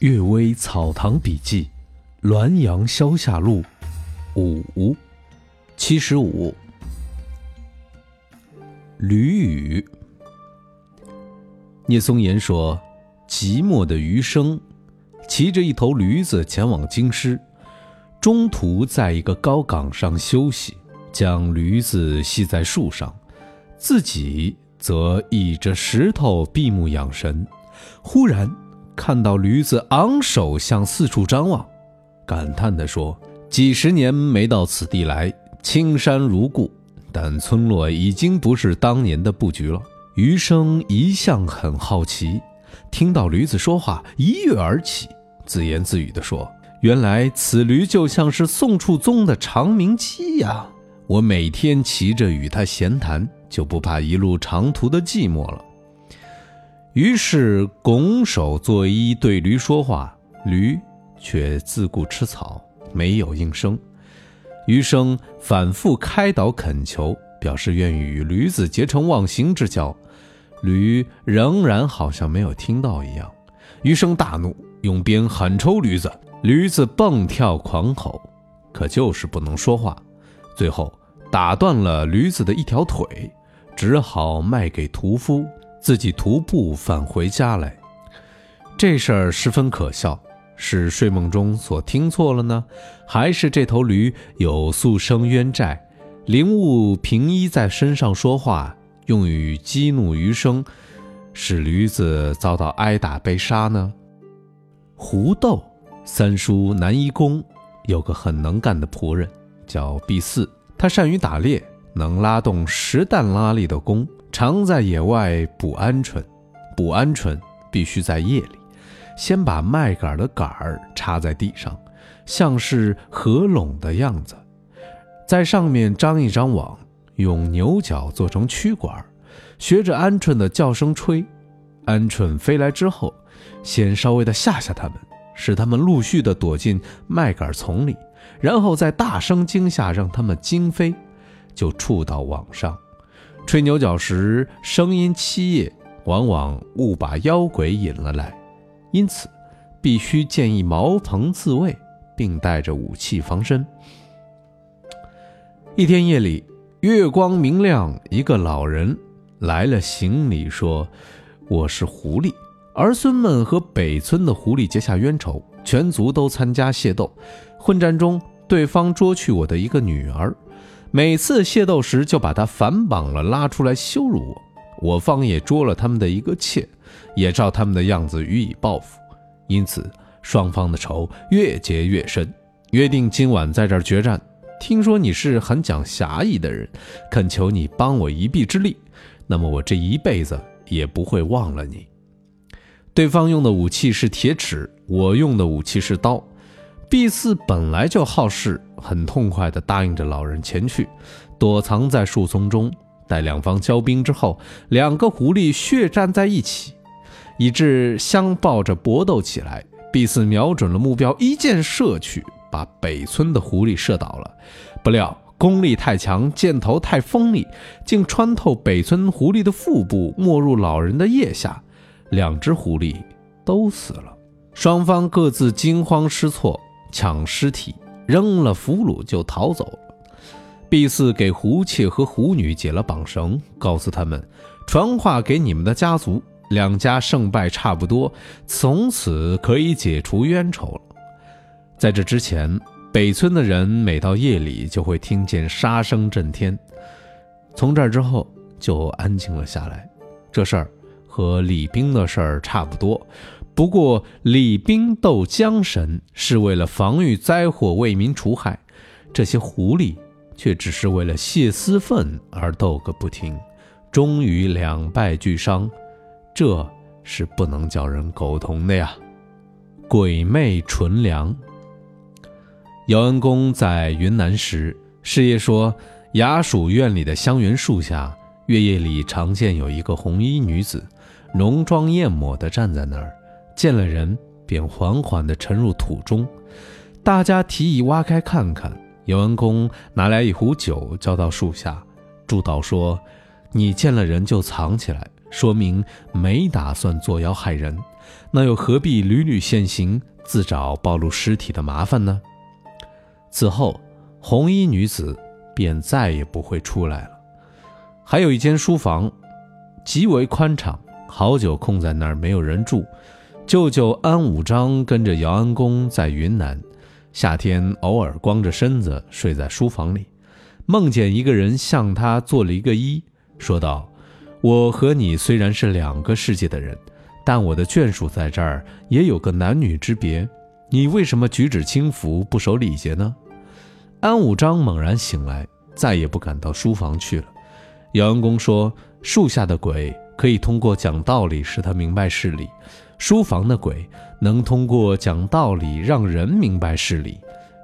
《岳微草堂笔记》《滦阳消夏录》五七十五。吕语。聂松岩说：“即墨的余生骑着一头驴子前往京师，中途在一个高岗上休息，将驴子系在树上，自己则倚着石头闭目养神。忽然。”看到驴子昂首向四处张望，感叹地说：“几十年没到此地来，青山如故，但村落已经不是当年的布局了。”余生一向很好奇，听到驴子说话，一跃而起，自言自语地说：“原来此驴就像是宋处宗的长鸣鸡呀！我每天骑着与它闲谈，就不怕一路长途的寂寞了。”于是拱手作揖对驴说话，驴却自顾吃草，没有应声。余生反复开导恳求，表示愿与驴子结成忘形之交，驴仍然好像没有听到一样。余生大怒，用鞭狠抽驴子，驴子蹦跳狂吼，可就是不能说话。最后打断了驴子的一条腿，只好卖给屠夫。自己徒步返回家来，这事儿十分可笑。是睡梦中所听错了呢，还是这头驴有宿生冤债，灵物平依在身上说话，用于激怒余生，使驴子遭到挨打被杀呢？胡豆三叔南夷公有个很能干的仆人，叫毕四，他善于打猎，能拉动十担拉力的弓。常在野外捕鹌鹑，捕鹌鹑必须在夜里，先把麦秆的杆儿插在地上，像是合拢的样子，在上面张一张网，用牛角做成曲管，学着鹌鹑的叫声吹。鹌鹑飞来之后，先稍微的吓吓它们，使它们陆续的躲进麦秆丛里，然后再大声惊吓，让它们惊飞，就触到网上。吹牛角时，声音凄夜，往往误把妖鬼引了来，因此必须建议茅棚自卫，并带着武器防身。一天夜里，月光明亮，一个老人来了行礼，说：“我是狐狸，儿孙们和北村的狐狸结下冤仇，全族都参加械斗，混战中，对方捉去我的一个女儿。”每次械斗时，就把他反绑了，拉出来羞辱我。我方也捉了他们的一个妾，也照他们的样子予以报复。因此，双方的仇越结越深。约定今晚在这决战。听说你是很讲侠义的人，恳求你帮我一臂之力。那么我这一辈子也不会忘了你。对方用的武器是铁尺，我用的武器是刀。毕四本来就好事，很痛快地答应着老人前去，躲藏在树丛中。待两方交兵之后，两个狐狸血战在一起，以致相抱着搏斗起来。毕四瞄准了目标，一箭射去，把北村的狐狸射倒了。不料功力太强，箭头太锋利，竟穿透北村狐狸的腹部，没入老人的腋下，两只狐狸都死了。双方各自惊慌失措。抢尸体，扔了俘虏就逃走了。毕四给胡妾和胡女解了绑绳，告诉他们，传话给你们的家族，两家胜败差不多，从此可以解除冤仇了。在这之前，北村的人每到夜里就会听见杀声震天。从这之后就安静了下来。这事儿和李冰的事儿差不多。不过，李冰斗江神是为了防御灾祸、为民除害，这些狐狸却只是为了泄私愤而斗个不停，终于两败俱伤，这是不能叫人苟同的呀！鬼魅纯良。姚恩公在云南时，师爷说，衙署院里的香橼树下，月夜里常见有一个红衣女子，浓妆艳抹地站在那儿。见了人，便缓缓地沉入土中。大家提议挖开看看。尤文公拿来一壶酒，浇到树下，祝祷说：“你见了人就藏起来，说明没打算作妖害人，那又何必屡屡现形，自找暴露尸体的麻烦呢？此后，红衣女子便再也不会出来了。还有一间书房，极为宽敞，好久空在那儿没有人住。舅舅安武章跟着姚安公在云南，夏天偶尔光着身子睡在书房里，梦见一个人向他做了一个揖，说道。我和你虽然是两个世界的人，但我的眷属在这儿也有个男女之别。你为什么举止轻浮，不守礼节呢？安武章猛然醒来，再也不敢到书房去了。姚安公说：“树下的鬼可以通过讲道理使他明白事理，书房的鬼能通过讲道理让人明白事理。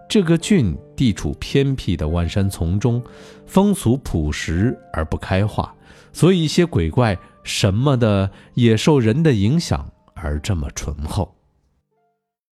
这个郡地处偏僻的万山丛中，风俗朴实而不开化。”所以，一些鬼怪什么的也受人的影响而这么醇厚。